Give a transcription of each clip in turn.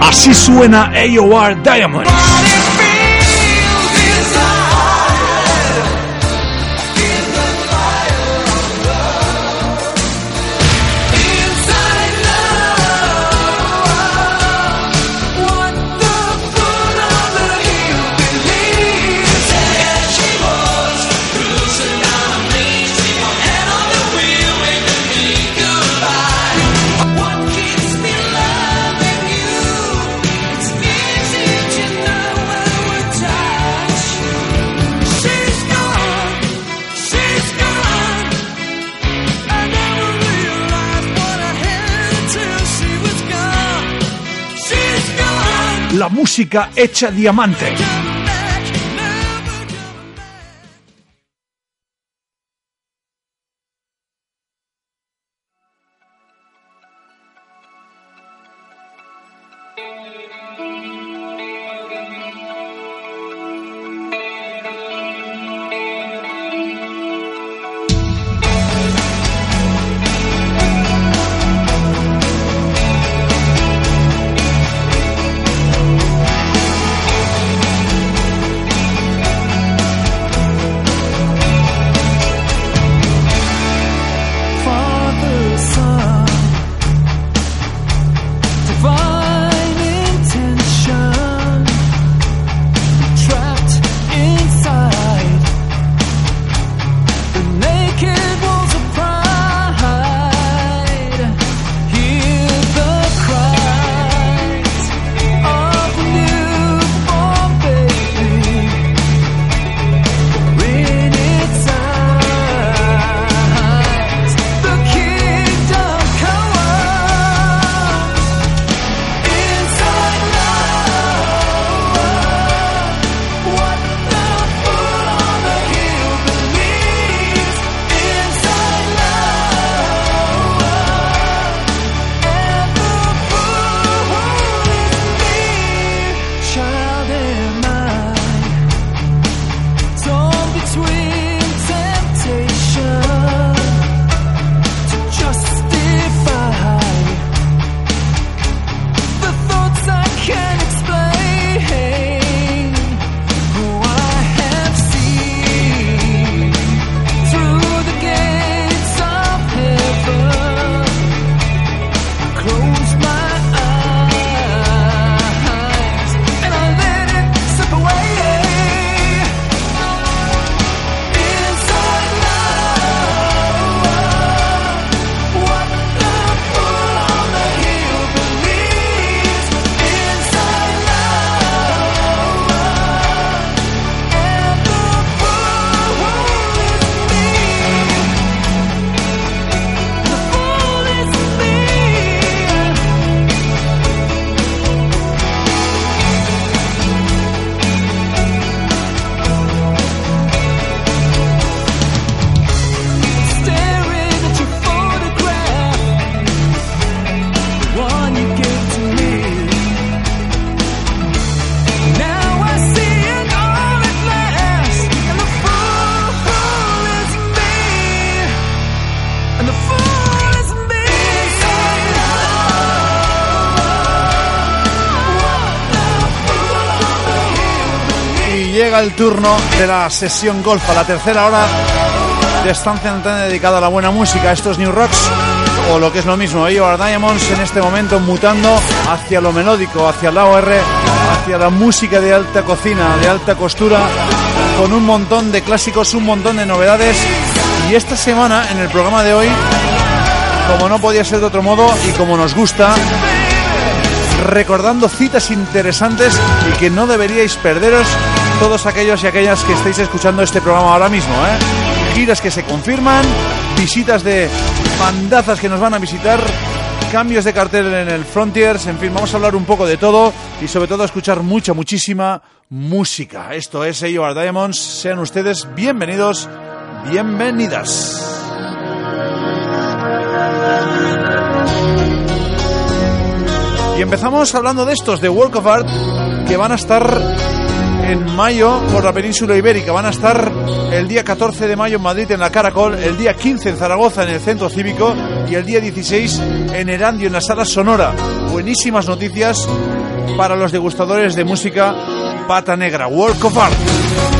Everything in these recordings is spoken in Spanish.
Así suena AOR Diamond. Música hecha diamante. El turno de la sesión golf a la tercera hora de estancia antena dedicada a la buena música. Estos New Rocks, o lo que es lo mismo, AOR Diamonds en este momento mutando hacia lo melódico, hacia la OR, hacia la música de alta cocina, de alta costura, con un montón de clásicos, un montón de novedades. Y esta semana, en el programa de hoy, como no podía ser de otro modo y como nos gusta, recordando citas interesantes y que no deberíais perderos todos aquellos y aquellas que estáis escuchando este programa ahora mismo. ¿eh? giras que se confirman, visitas de bandazas que nos van a visitar, cambios de cartel en el Frontiers, en fin, vamos a hablar un poco de todo y sobre todo a escuchar mucha, muchísima música. Esto es AOR Diamonds, sean ustedes bienvenidos, bienvenidas. Y empezamos hablando de estos, de Work of Art, que van a estar en mayo por la península ibérica. Van a estar el día 14 de mayo en Madrid en la Caracol, el día 15 en Zaragoza en el Centro Cívico y el día 16 en Erandio en la Sala Sonora. Buenísimas noticias para los degustadores de música pata negra. Work of Art.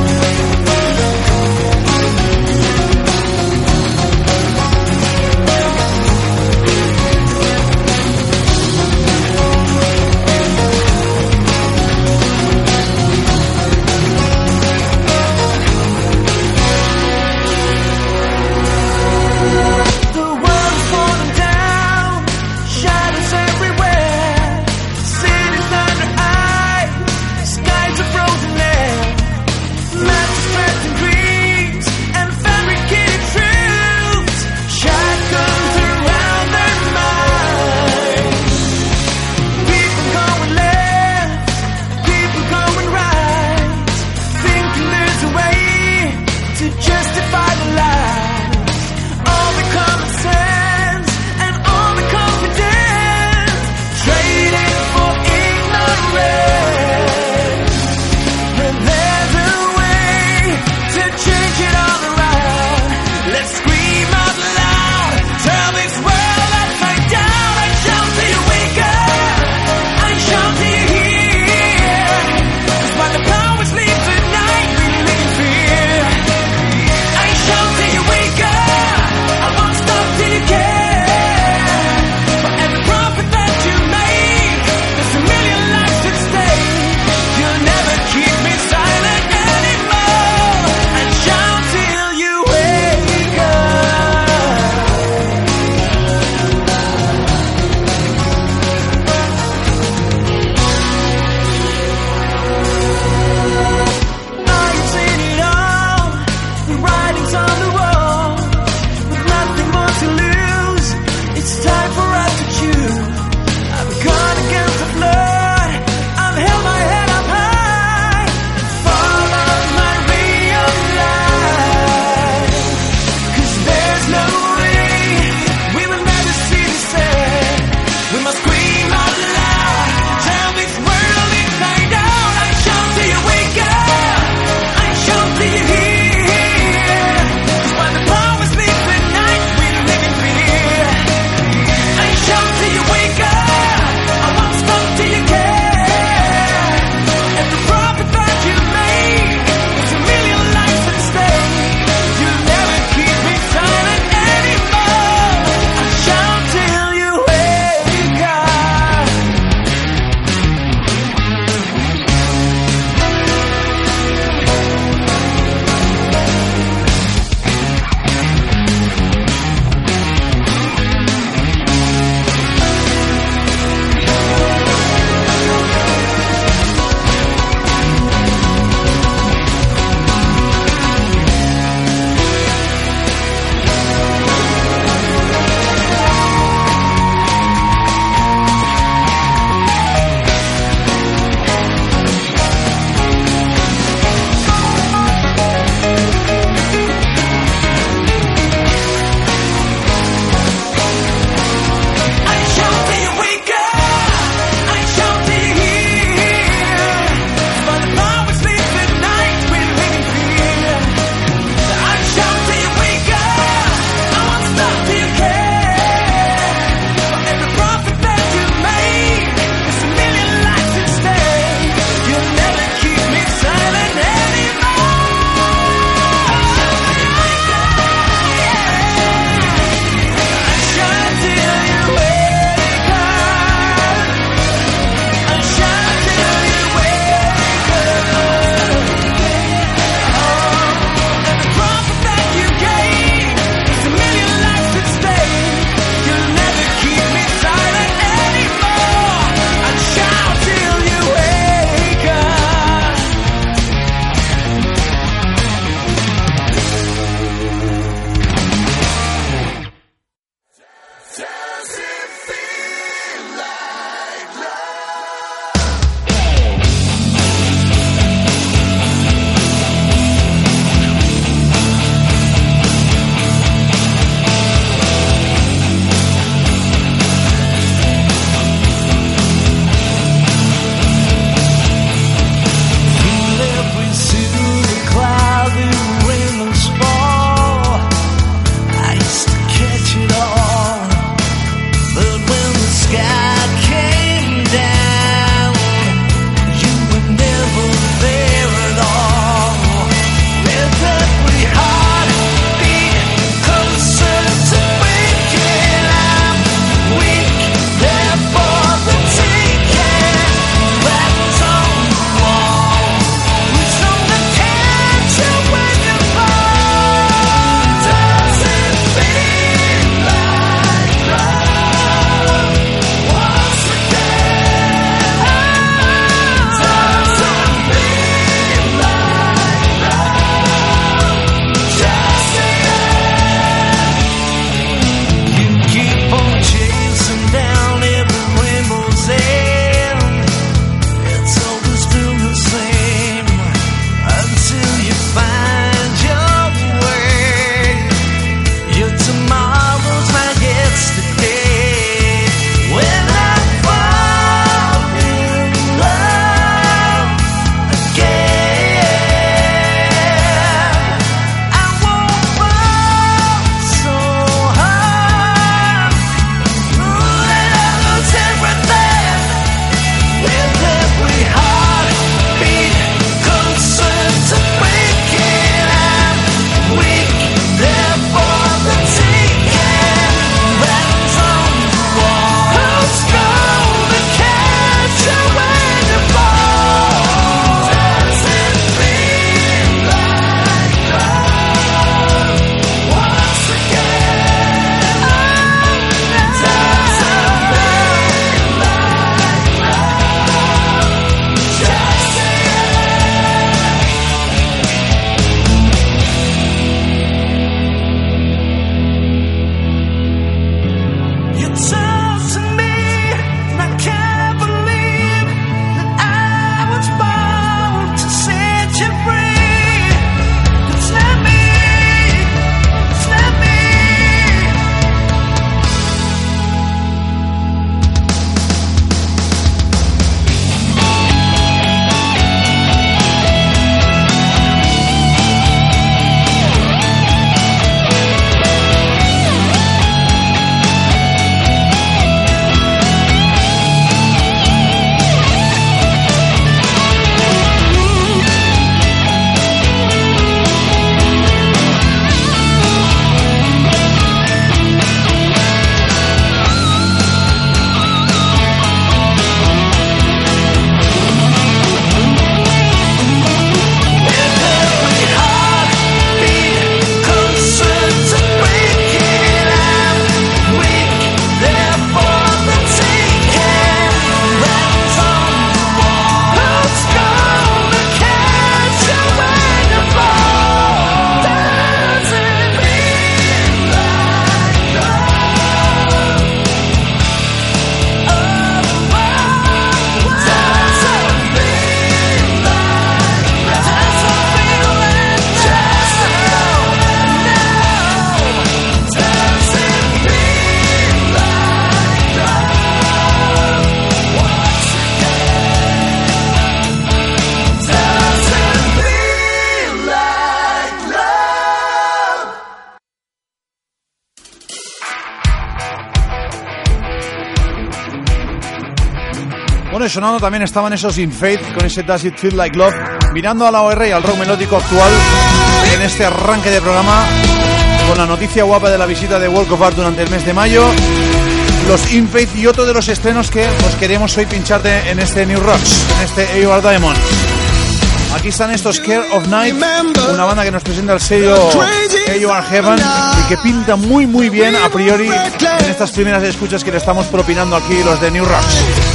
Sonando también estaban esos In Faith con ese Does It Feel Like Love, mirando a la OR y al rock melódico actual en este arranque de programa con la noticia guapa de la visita de World of Art durante el mes de mayo, los In Faith y otro de los estrenos que os queremos hoy pincharte en este New Rocks, en este AOR Diamond. Aquí están estos Care of Night, una banda que nos presenta el sello AOR Heaven y que pinta muy muy bien a priori en estas primeras escuchas que le estamos propinando aquí los de New Rocks.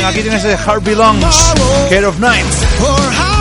Aquí tienes de Heart Belongs, Care of Night.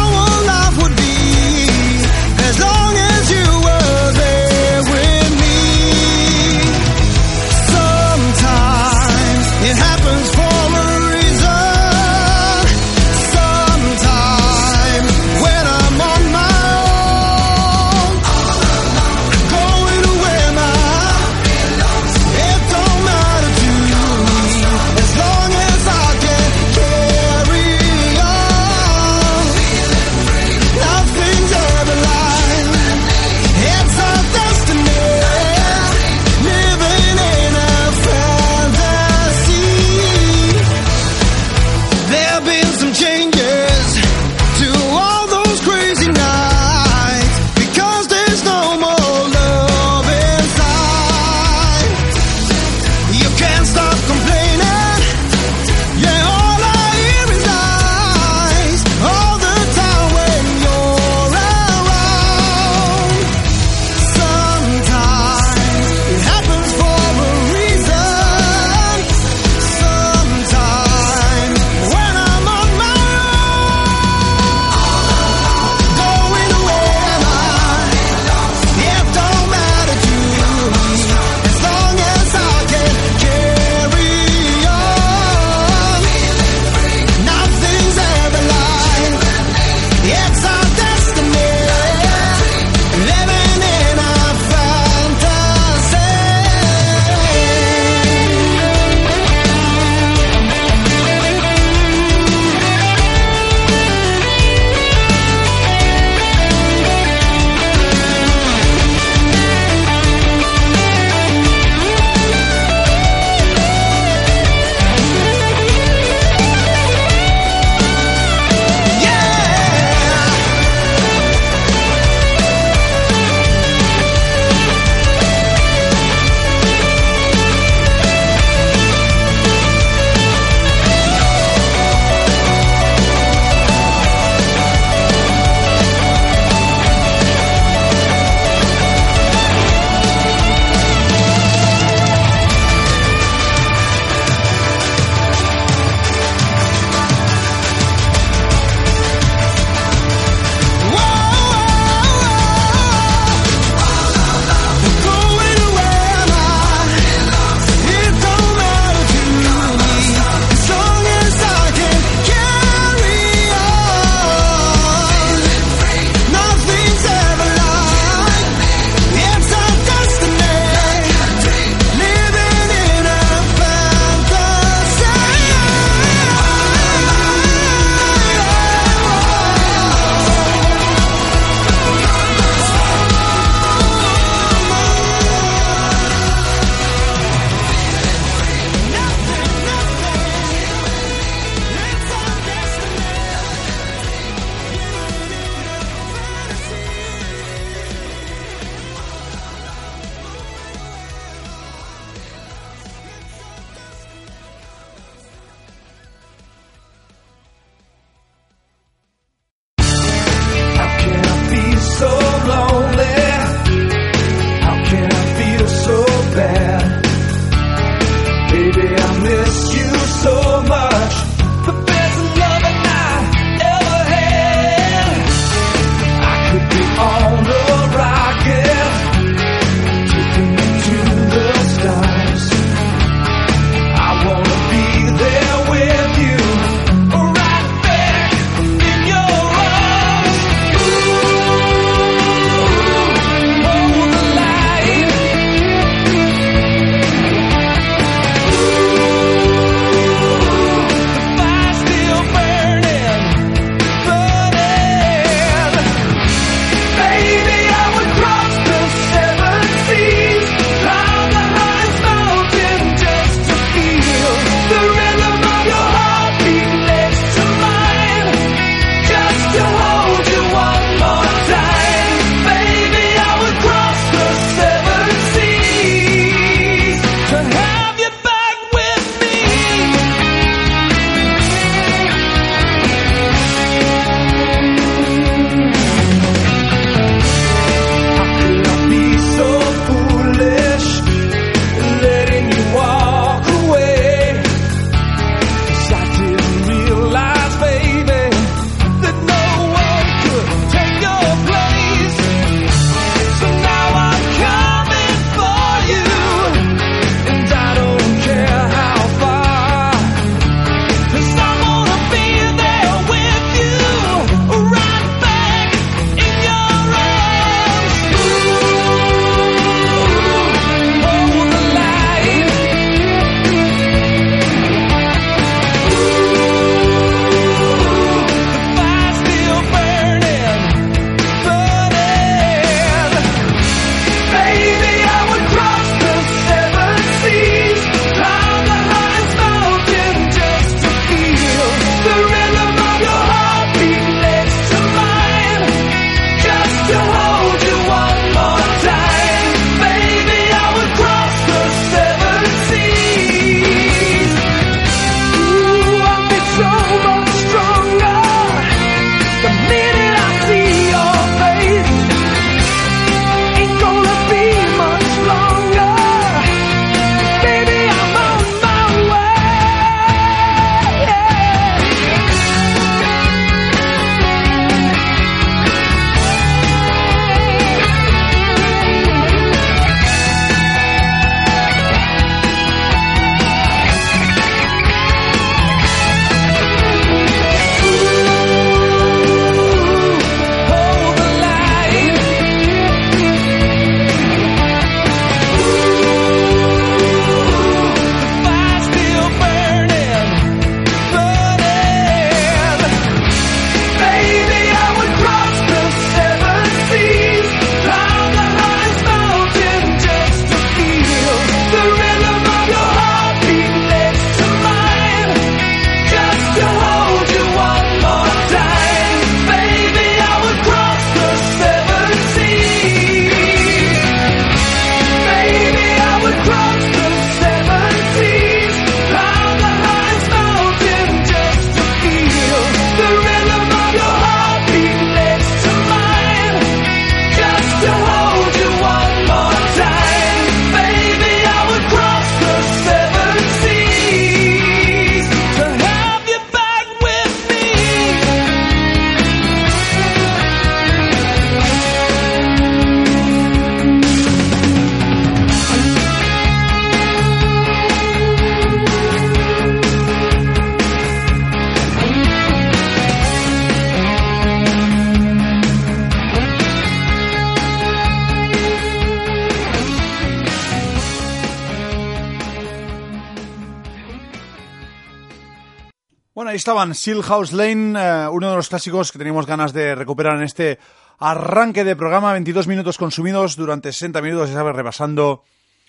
Estaban Seal House Lane, eh, uno de los clásicos que teníamos ganas de recuperar en este arranque de programa. 22 minutos consumidos durante 60 minutos, ya sabes, repasando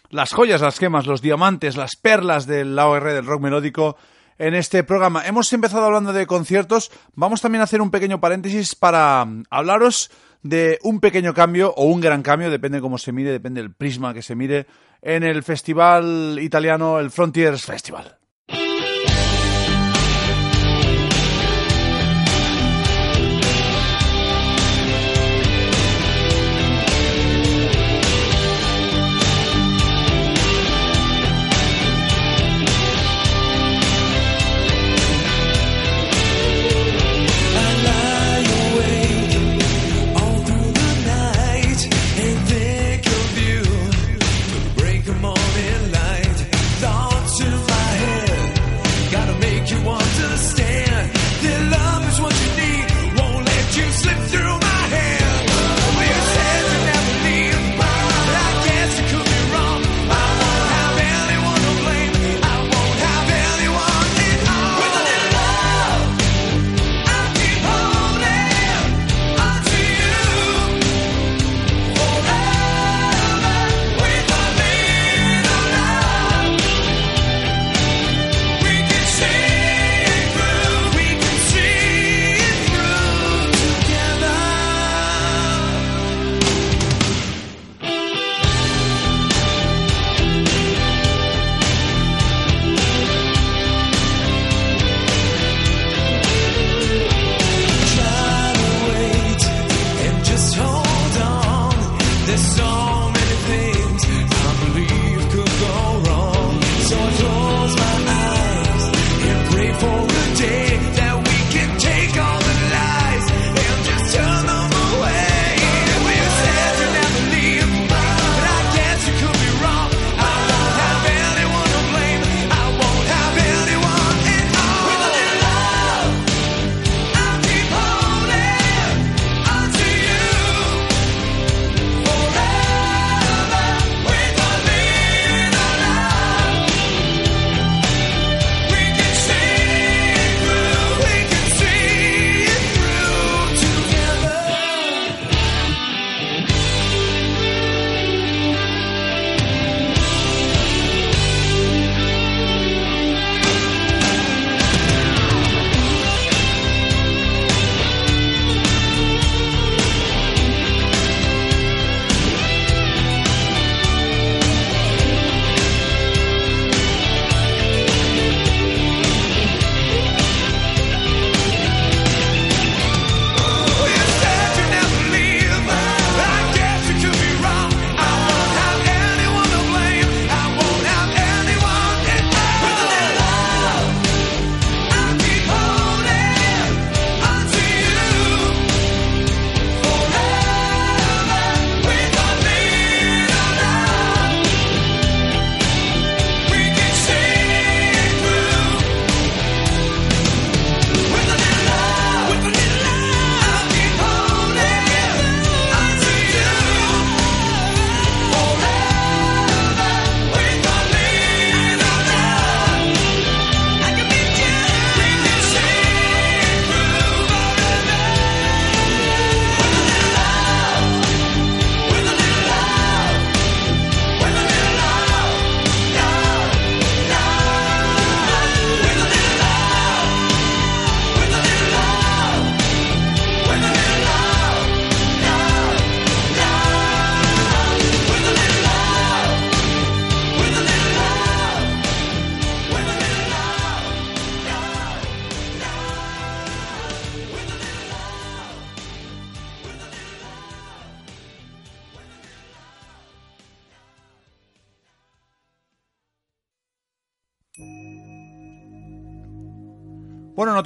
las joyas, las gemas, los diamantes, las perlas del AOR del rock melódico en este programa. Hemos empezado hablando de conciertos. Vamos también a hacer un pequeño paréntesis para mm, hablaros de un pequeño cambio o un gran cambio, depende cómo se mire, depende del prisma que se mire, en el festival italiano, el Frontiers Festival.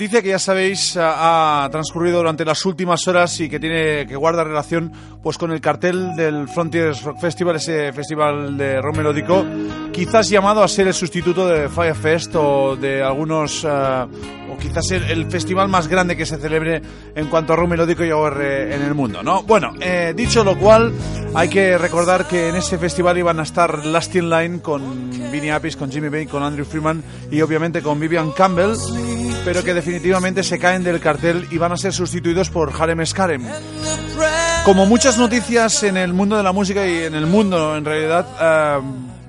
Noticia que ya sabéis ha, transcurrido durante las últimas horas y que tiene que guarda relación pues con el cartel del Frontiers Rock Festival, ese festival de rock melódico, quizás llamado a ser el sustituto de Firefest o de algunos eh, o quizás el, el festival más grande que se celebre en cuanto a rock melódico y OR en el mundo, ¿no? Bueno, eh, dicho lo cual, hay que recordar que en ese festival iban a estar Last in Line con Vinnie Appice, con Jimmy Bain, con Andrew Freeman y obviamente con Vivian Campbell pero que definitivamente se caen del cartel y van a ser sustituidos por Harem Skarem. Como muchas noticias en el mundo de la música y en el mundo en realidad, eh,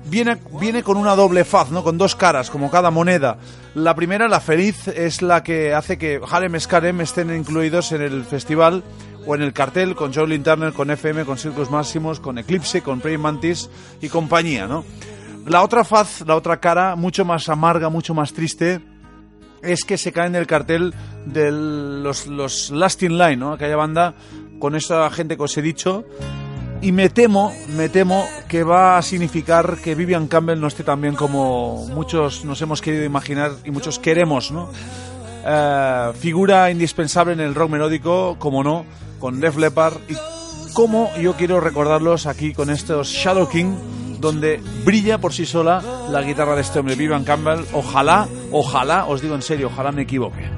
viene, viene con una doble faz, ¿no? con dos caras, como cada moneda. La primera, la feliz, es la que hace que Harem Skarem estén incluidos en el festival o en el cartel con Jolin Turner, con FM, con Circus Máximos, con Eclipse, con Praying Mantis y compañía, ¿no? La otra faz, la otra cara, mucho más amarga, mucho más triste, es que se cae en el cartel de los, los Last in Line, ¿no? Aquella banda con esa gente que os he dicho. Y me temo, me temo que va a significar que Vivian Campbell no esté tan bien como muchos nos hemos querido imaginar y muchos queremos, ¿no? Eh, figura indispensable en el rock melódico, como no, con Def Leppard y como yo quiero recordarlos aquí con estos Shadow King, donde brilla por sí sola la guitarra de este hombre, Vivian Campbell. Ojalá, ojalá, os digo en serio, ojalá me equivoque.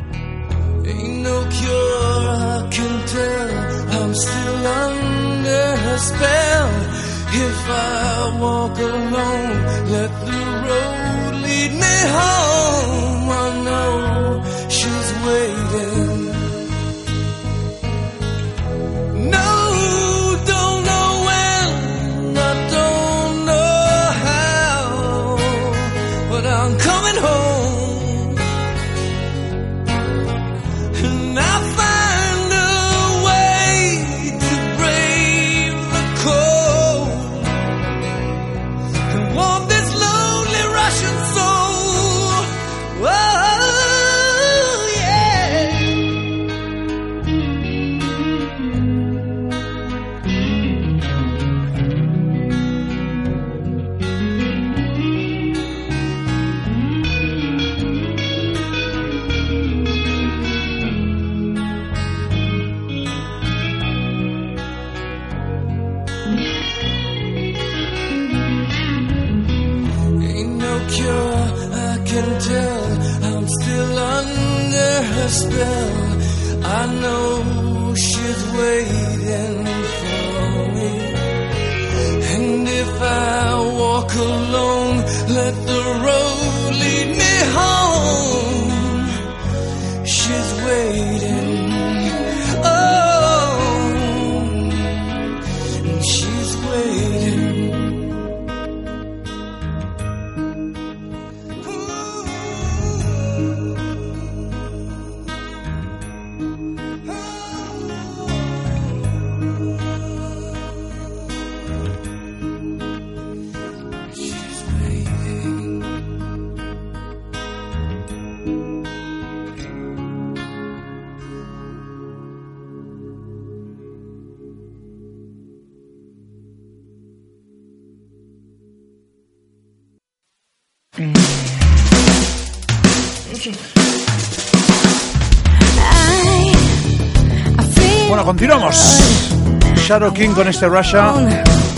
Shadow King con este Russia.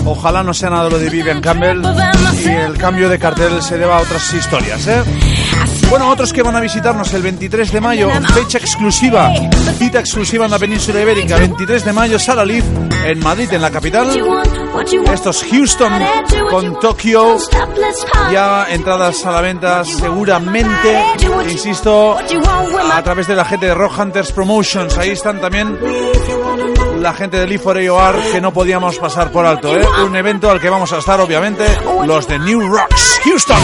Ojalá no sea nada lo de Vivian Campbell y el cambio de cartel se deba a otras historias, ¿eh? Bueno, otros que van a visitarnos el 23 de mayo, fecha exclusiva, cita exclusiva en la península ibérica, 23 de mayo, Sala Live en Madrid, en la capital. Estos Houston con Tokio, ya entradas a la venta seguramente, insisto, a través de la gente de Rock Hunters Promotions. Ahí están también la gente de Live for AOR que no podíamos pasar por alto, ¿eh? Un evento al que vamos a estar, obviamente, los de New Rocks, Houston.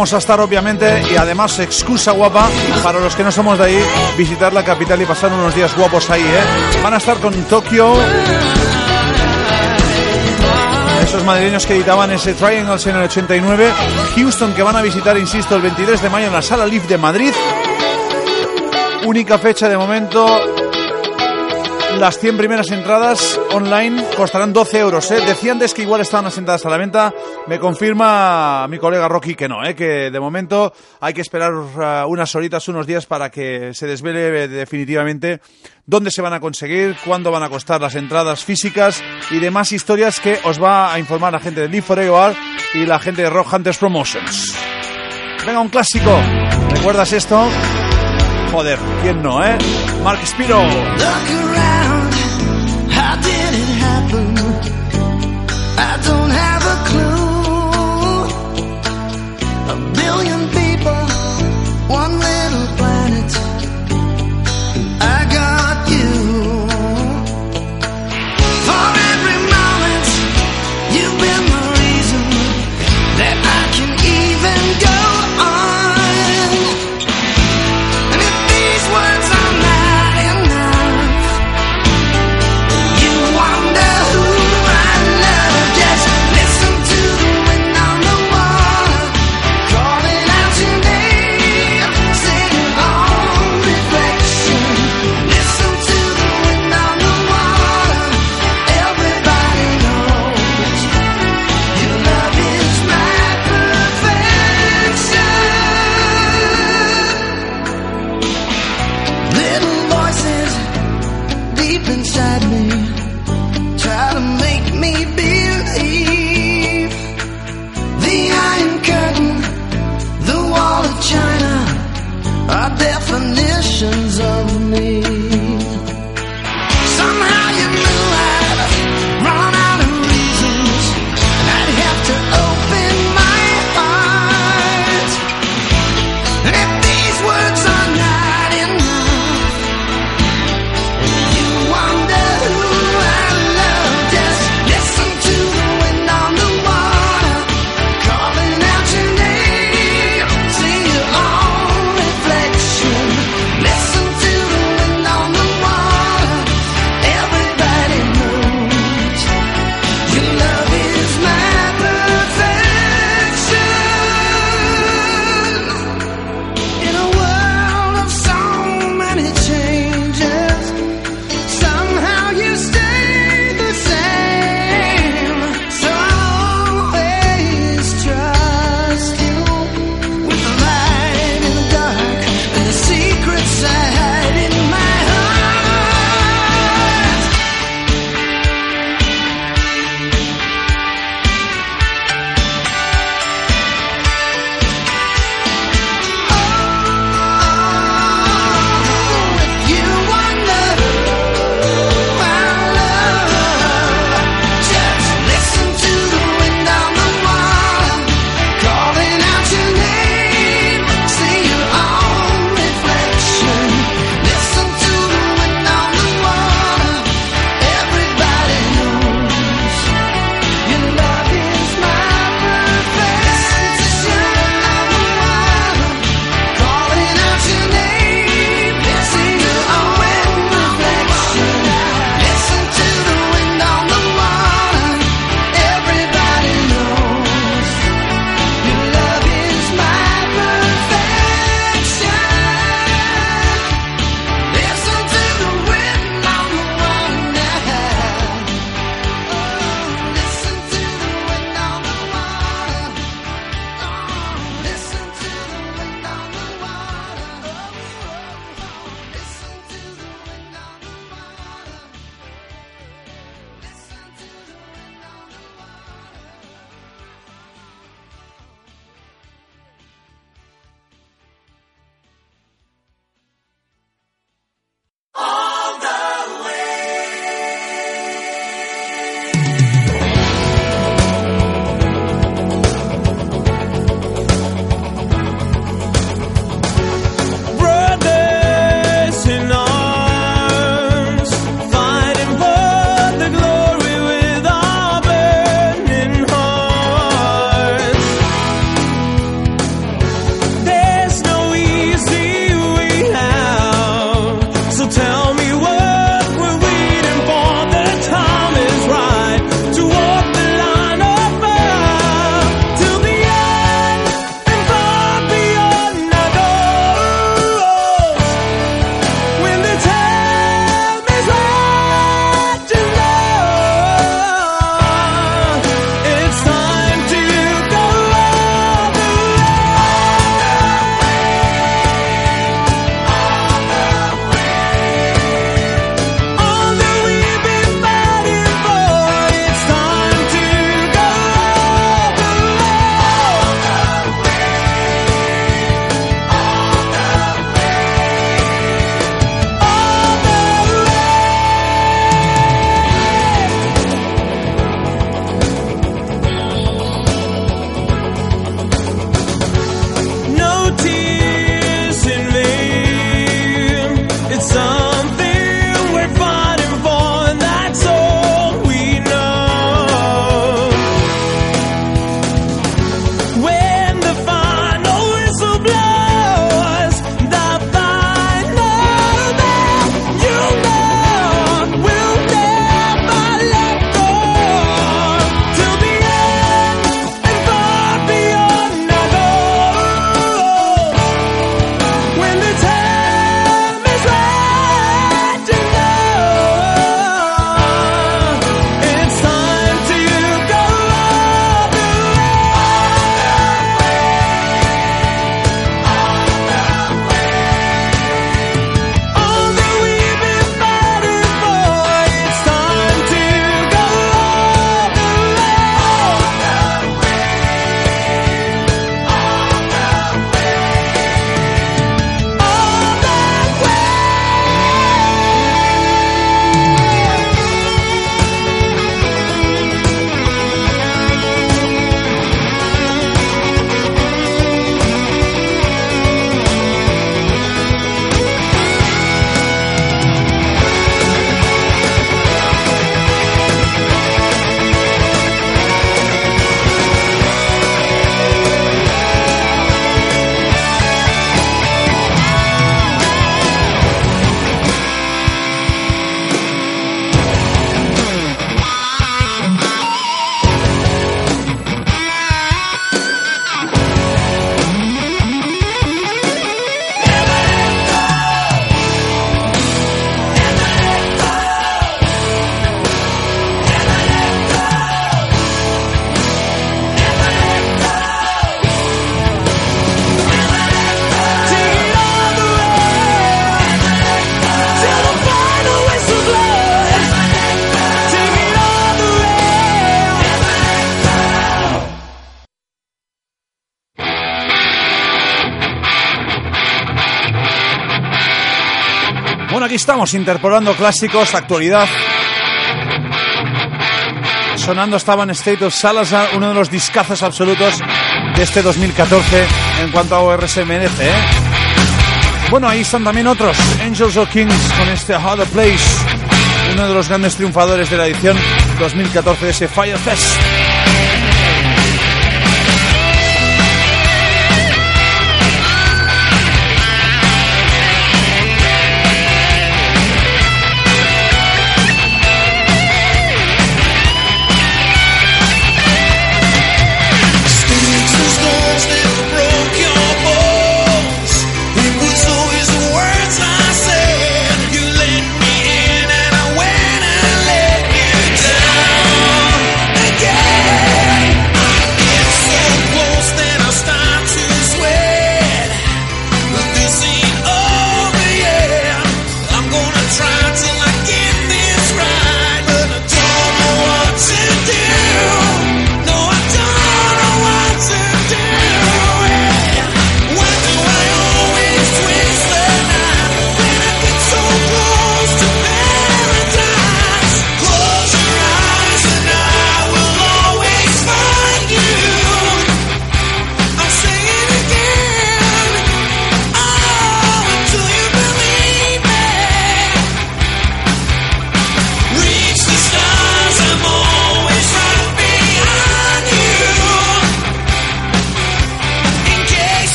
Vamos a estar obviamente y además excusa guapa para los que no somos de ahí visitar la capital y pasar unos días guapos ahí, ¿eh? Van a estar con Tokio. Esos madrileños que editaban ese Triangles en el 89. Houston que van a visitar, insisto, el 23 de mayo en la Sala Live de Madrid. Única fecha de momento. Las 100 primeras entradas online costarán 12 euros. ¿eh? Decían antes que igual estaban las entradas a la venta. Me confirma mi colega Rocky que no, ¿eh? que de momento hay que esperar uh, unas horitas, unos días para que se desvele definitivamente dónde se van a conseguir, cuándo van a costar las entradas físicas y demás historias que os va a informar la gente de Live for AOR y la gente de Rock Hunters Promotions. Venga, un clásico. ¿Recuerdas esto? Joder, ¿quién no, eh? Mark Spiro. Aquí estamos interpolando clásicos, actualidad. Sonando estaban State of Salazar, uno de los discazos absolutos de este 2014 en cuanto a merece, ¿eh? Bueno, ahí están también otros, Angels of Kings con este How Place, uno de los grandes triunfadores de la edición 2014 de ese Fire Fest.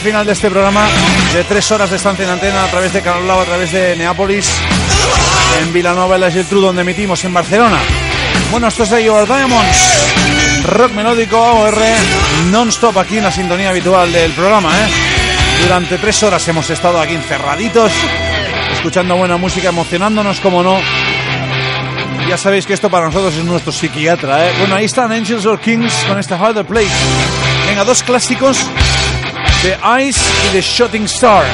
Final de este programa de tres horas de estancia en antena a través de Canal Blau, a través de Neápolis, en Vilanova y la Geltrú, donde emitimos en Barcelona. Bueno, esto es de Your Diamonds, rock melódico AOR, non-stop aquí en la sintonía habitual del programa. ¿eh? Durante tres horas hemos estado aquí encerraditos, escuchando buena música, emocionándonos como no. Ya sabéis que esto para nosotros es nuestro psiquiatra. ¿eh? Bueno, ahí están Angels or Kings con esta Harder Place. Venga, dos clásicos The Ice y The Shooting Star.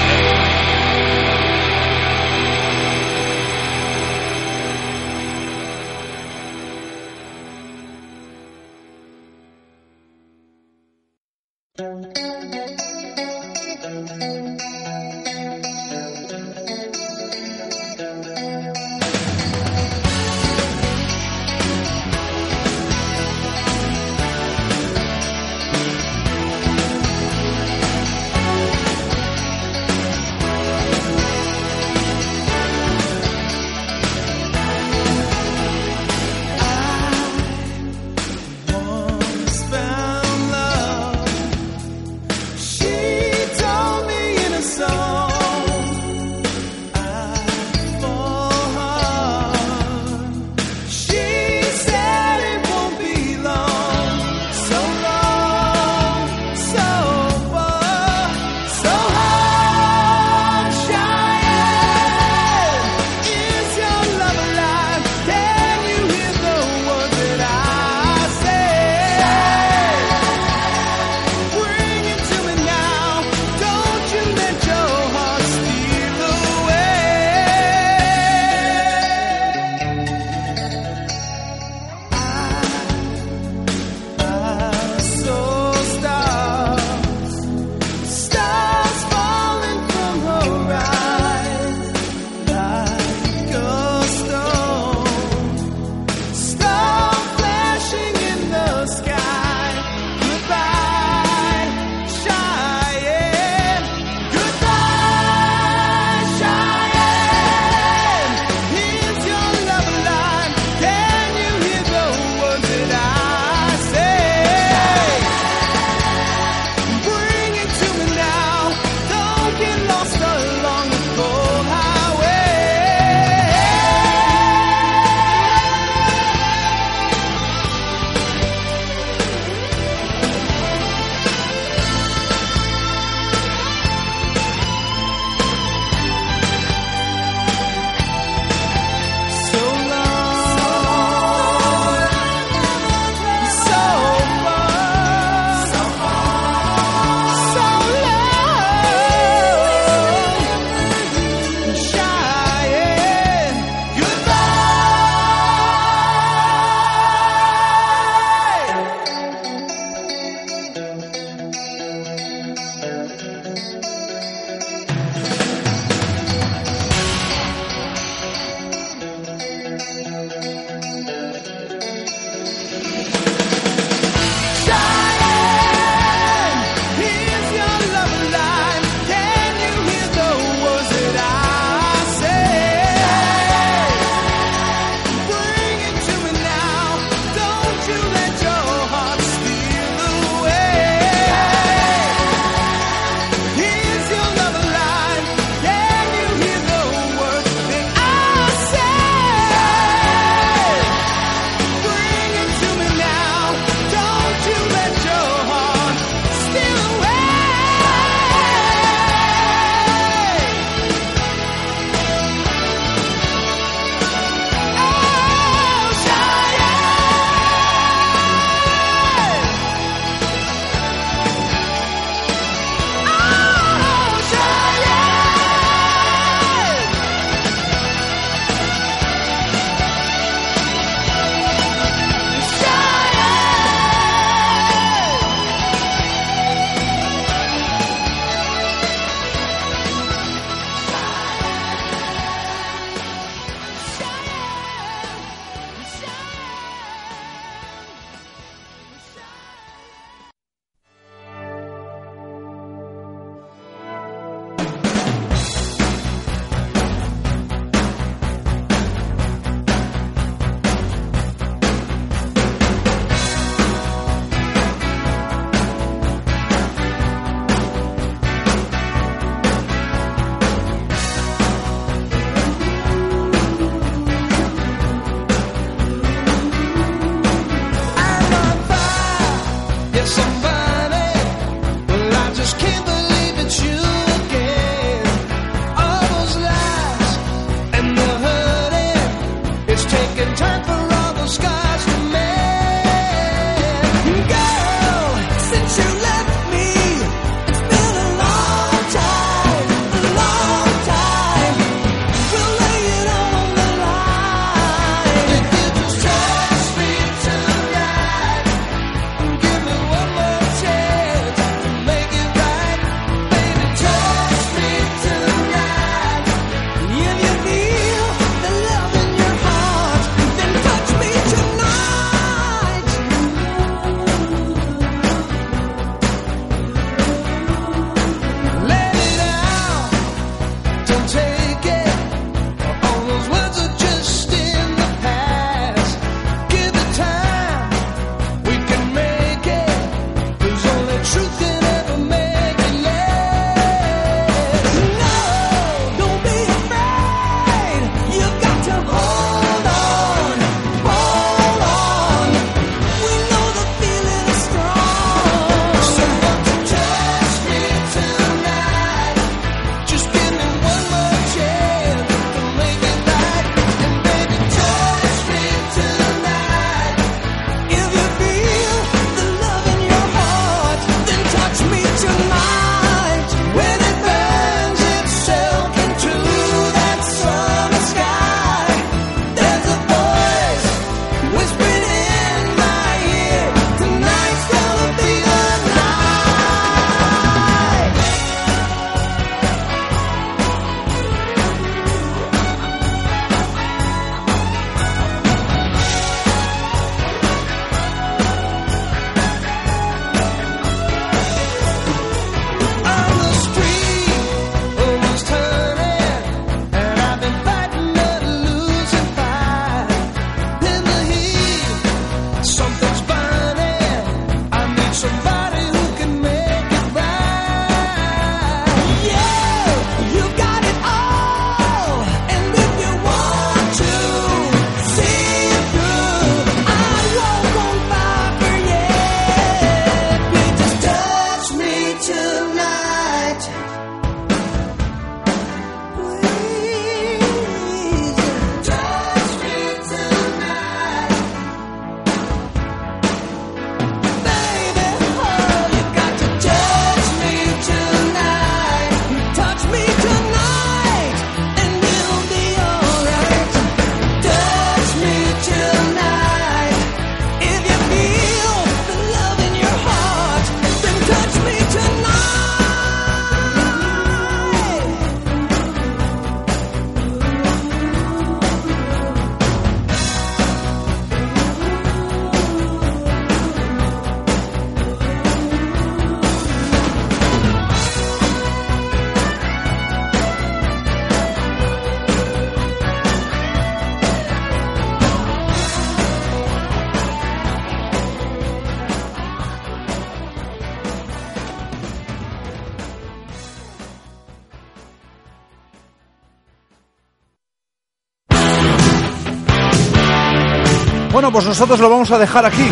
Pues nosotros lo vamos a dejar aquí.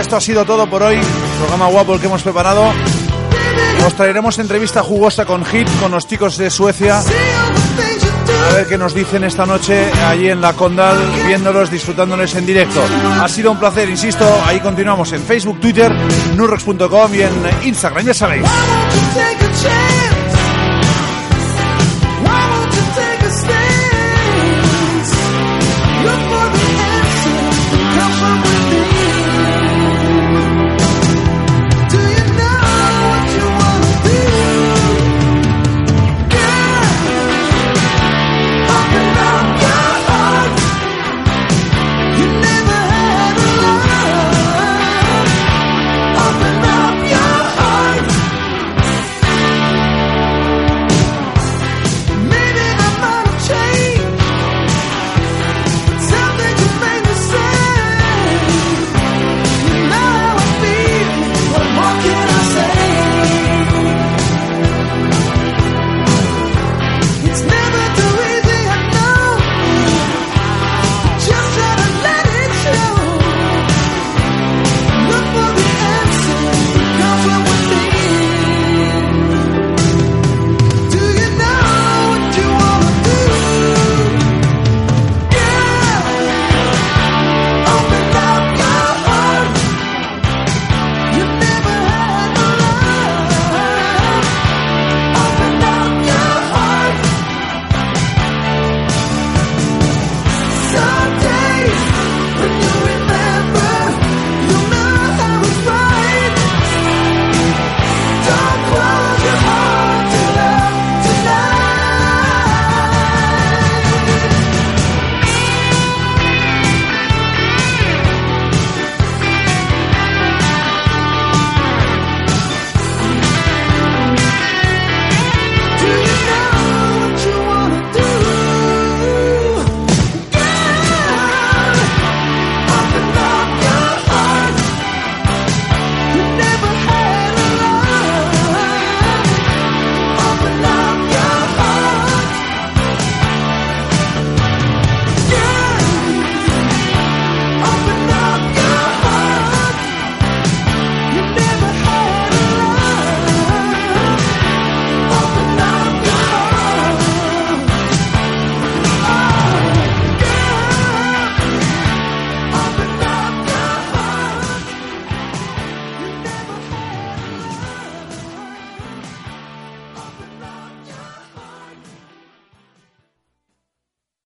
Esto ha sido todo por hoy. Programa guapo que hemos preparado. Nos traeremos entrevista jugosa con Hit, con los chicos de Suecia. A ver qué nos dicen esta noche allí en la Condal, viéndolos, disfrutándoles en directo. Ha sido un placer, insisto. Ahí continuamos en Facebook, Twitter, nurrox.com y en Instagram, ya sabéis.